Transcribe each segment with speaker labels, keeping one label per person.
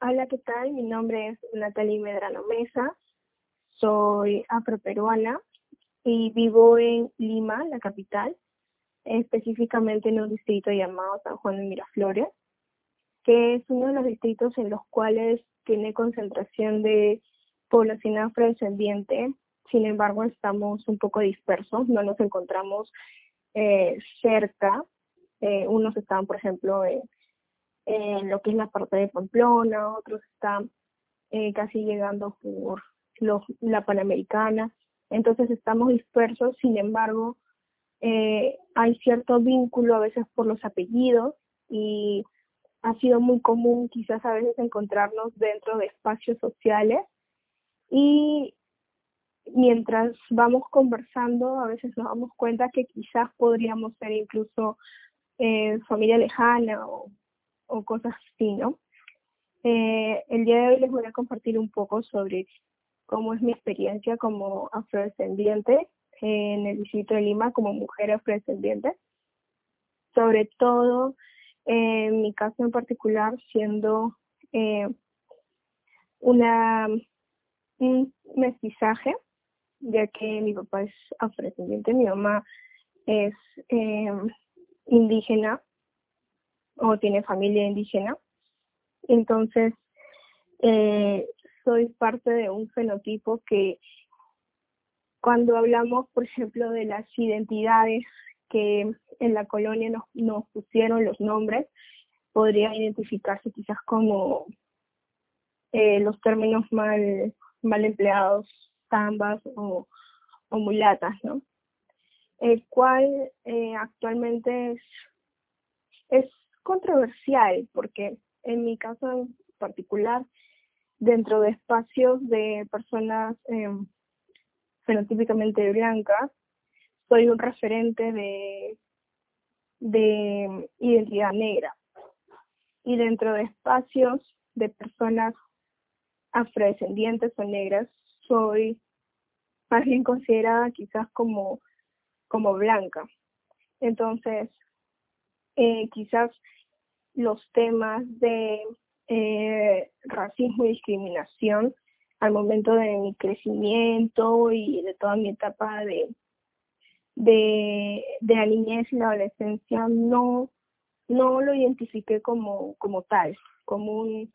Speaker 1: Hola, ¿qué tal? Mi nombre es Natalie Medrano Mesa, soy afroperuana y vivo en Lima, la capital, específicamente en un distrito llamado San Juan de Miraflores, que es uno de los distritos en los cuales tiene concentración de población afrodescendiente. Sin embargo, estamos un poco dispersos, no nos encontramos eh, cerca. Eh, unos están, por ejemplo, en en lo que es la parte de Pamplona, otros están eh, casi llegando por la Panamericana. Entonces estamos dispersos, sin embargo, eh, hay cierto vínculo a veces por los apellidos y ha sido muy común quizás a veces encontrarnos dentro de espacios sociales y mientras vamos conversando a veces nos damos cuenta que quizás podríamos ser incluso eh, familia lejana o o cosas así, ¿no? Eh, el día de hoy les voy a compartir un poco sobre cómo es mi experiencia como afrodescendiente en el distrito de Lima como mujer afrodescendiente. Sobre todo, en mi caso en particular, siendo eh, una, un mestizaje, ya que mi papá es afrodescendiente, mi mamá es eh, indígena o tiene familia indígena. Entonces, eh, soy parte de un fenotipo que cuando hablamos, por ejemplo, de las identidades que en la colonia nos, pusieron los nombres, podría identificarse quizás como eh, los términos mal, mal empleados, zambas o, mulatas, ¿no? El cual eh, actualmente es controversial porque en mi caso en particular, dentro de espacios de personas eh, fenotípicamente blancas, soy un referente de, de identidad negra. Y dentro de espacios de personas afrodescendientes o negras, soy más bien considerada quizás como, como blanca. Entonces, eh, quizás los temas de eh, racismo y discriminación al momento de mi crecimiento y de toda mi etapa de, de, la niñez y la adolescencia no, no lo identifiqué como, como tal, como un,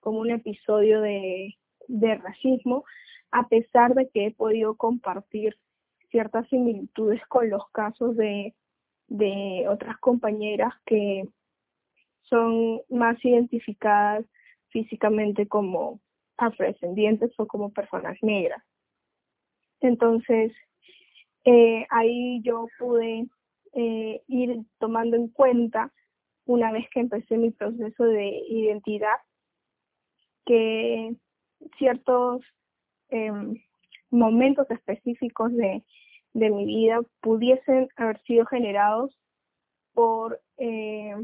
Speaker 1: como un episodio de, de racismo, a pesar de que he podido compartir ciertas similitudes con los casos de, de otras compañeras que son más identificadas físicamente como afrodescendientes o como personas negras. Entonces, eh, ahí yo pude eh, ir tomando en cuenta, una vez que empecé mi proceso de identidad, que ciertos em, momentos específicos de, de, mi vida pudiesen haber sido generados por eh,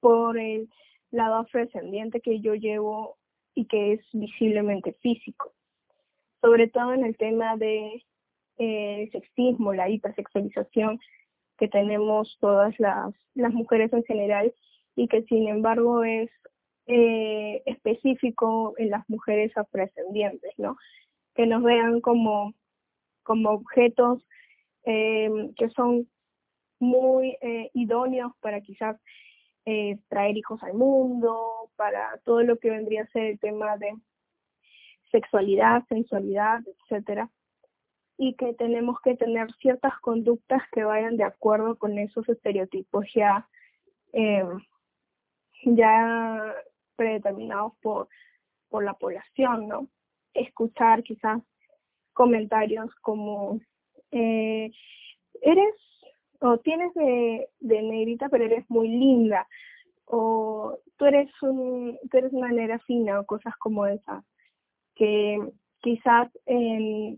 Speaker 1: por el lado afrodescendiente que yo llevo y que es visiblemente físico. Sobre todo en el tema de eh, sexismo, la hipersexualización que tenemos todas las, las mujeres en general y que sin embargo es eh, específico en las mujeres afrodescendientes, ¿no? Que nos vean como, como objetos eh, que son muy idóneos para quizás eh, traer hijos al mundo, para todo lo que vendría a ser el tema de sexualidad, sensualidad, etcétera, y que tenemos que tener ciertas conductas que vayan de acuerdo con esos estereotipos ya eh, ya predeterminados por por la población, ¿no? Escuchar quizás comentarios como eh, eres o tienes de, de negrita pero eres muy linda, o tú eres, un, tú eres una negra fina o cosas como esas, que quizás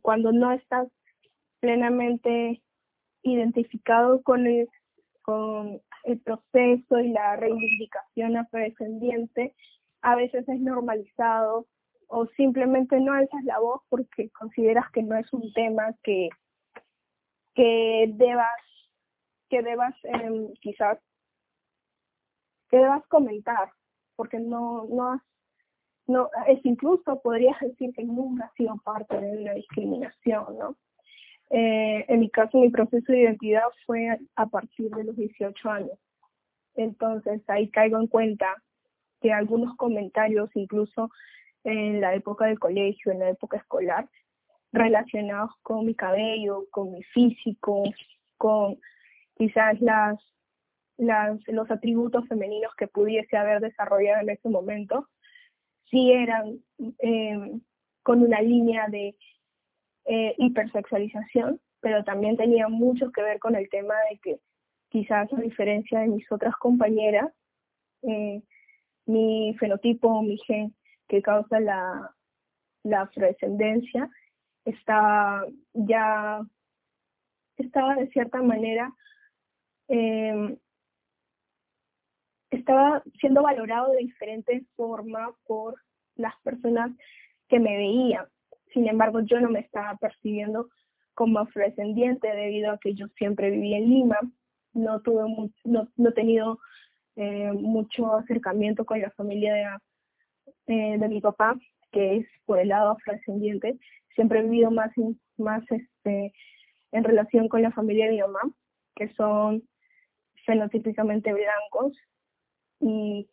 Speaker 1: cuando no estás plenamente identificado con el, con el proceso y la reivindicación afrodescendiente, a veces es normalizado o simplemente no alzas la voz porque consideras que no es un tema que, que debas que debas em, quizás que debas comentar porque no no has no, es incluso podría decir que nunca ha sido parte de una discriminación, ¿no? Eh, en mi caso, mi proceso de identidad fue a partir de los 18 años. Entonces, ahí caigo en cuenta que algunos comentarios, incluso en la época del colegio, en la época escolar, relacionados con mi cabello, con mi físico, con quizás las, los atributos femeninos que pudiese haber desarrollado en ese momento, sí eran eh, con una línea de eh, hipersexualización, pero también tenía mucho que ver con el tema de que quizás a diferencia de mis otras compañeras, eh, mi fenotipo, mi gen que causa la, la afrodescendencia, estaba ya, estaba de cierta manera, em, estaba siendo valorado de diferente forma por las personas que me veían. Sin embargo, yo no me estaba percibiendo como afrodescendiente debido a que yo siempre viví en Lima, no tuve no, no he tenido eh, mucho acercamiento con la familia de, eh, de mi papá, que es por el lado afrodescendiente. Siempre he vivido más, más este, en relación con la familia de mi mamá, que son fenotípicamente blancos. Y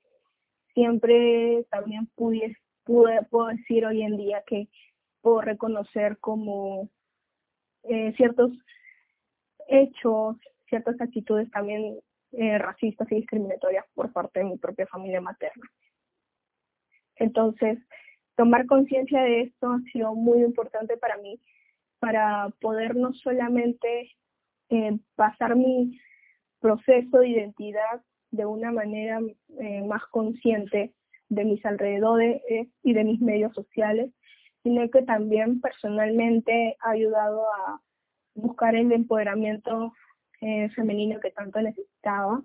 Speaker 1: siempre también pude, pude, puedo decir hoy en día que puedo reconocer como eh, ciertos hechos, ciertas actitudes también eh, racistas y discriminatorias por parte de mi propia familia materna. Entonces, tomar conciencia de esto ha sido muy importante para mí, para poder no solamente eh, pasar mi proceso de identidad de una manera eh, más consciente de mis alrededores y de mis medios sociales, sino que también personalmente ha ayudado a buscar el empoderamiento eh, femenino que tanto necesitaba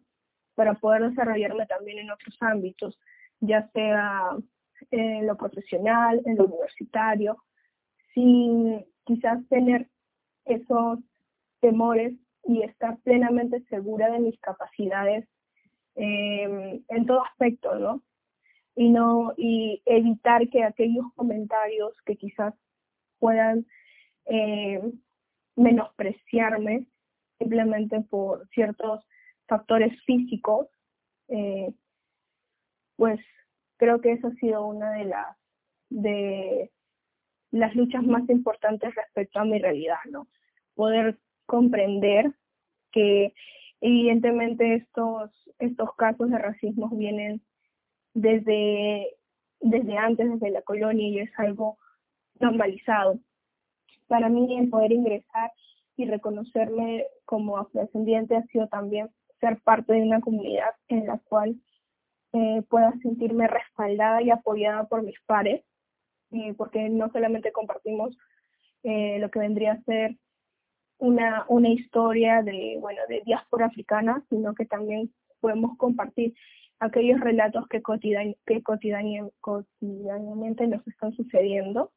Speaker 1: para poder desarrollarme también en otros ámbitos, ya sea en lo profesional, en lo universitario, sin quizás tener esos temores y estar plenamente segura de mis capacidades em, en todo aspecto, ¿no? Y no y evitar que aquellos comentarios que quizás puedan eh, menospreciarme simplemente por ciertos factores físicos, eh, pues creo que esa ha sido una de las de las luchas más importantes respecto a mi realidad, ¿no? Poder comprender que evidentemente estos, estos casos de racismo vienen desde, desde antes, desde la colonia y es algo normalizado. Para mí el poder ingresar y reconocerme como afrodescendiente ha sido también ser parte de una comunidad en la cual eh, pueda sentirme respaldada y apoyada por mis pares, eh, porque no solamente compartimos eh, lo que vendría a ser una, una historia de, bueno, de diáspora africana, sino que también podemos compartir aquellos relatos que, que cotidianamente nos están sucediendo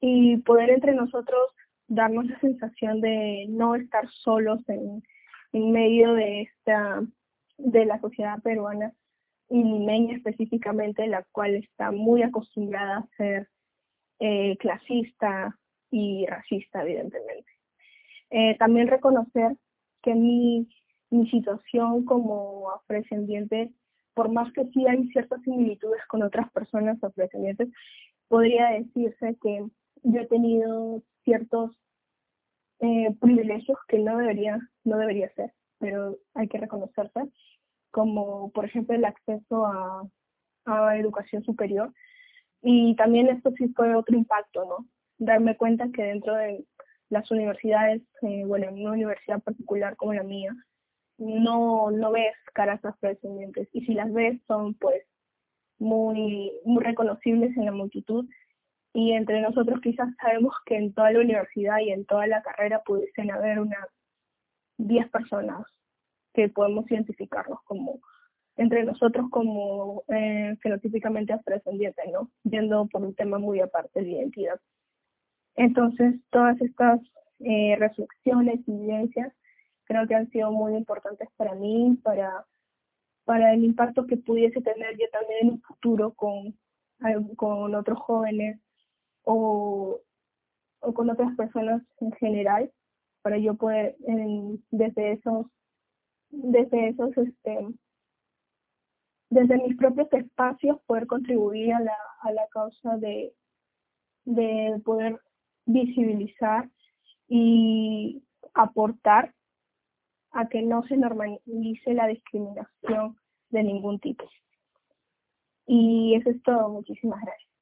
Speaker 1: y poder entre nosotros darnos la sensación de no estar solos en, en medio de esta de la sociedad peruana y limeña específicamente, la cual está muy acostumbrada a ser eh, clasista y racista, evidentemente. Eh, también reconocer que mi, mi situación como afrodescendiente, por más que sí hay ciertas similitudes con otras personas afrodescendientes, podría decirse que yo he tenido ciertos eh, privilegios que no debería, no debería ser, pero hay que reconocerse, como por ejemplo el acceso a, a educación superior. Y también esto sí fue otro impacto, ¿no? Darme cuenta que dentro de las universidades, eh, bueno, en una universidad particular como la mía, no, no ves caras afrodescendientes. Y si las ves, son pues muy, muy reconocibles en la multitud y entre nosotros quizás sabemos que en toda la universidad y en toda la carrera pudiesen haber unas 10 personas que podemos identificarnos como entre nosotros como eh, fenotípicamente afrodescendientes, ¿no? Yendo por un tema muy aparte de identidad. Entonces, todas estas eh, reflexiones y evidencias creo que han sido muy importantes para mí, para, para el impacto que pudiese tener yo también en un futuro con con otros jóvenes o, o con otras personas en general para yo poder desde esos desde esos este desde mis propios espacios poder contribuir a la, a la causa de, de poder visibilizar y aportar a que no se normalice la discriminación de ningún tipo. Y eso es todo. Muchísimas gracias.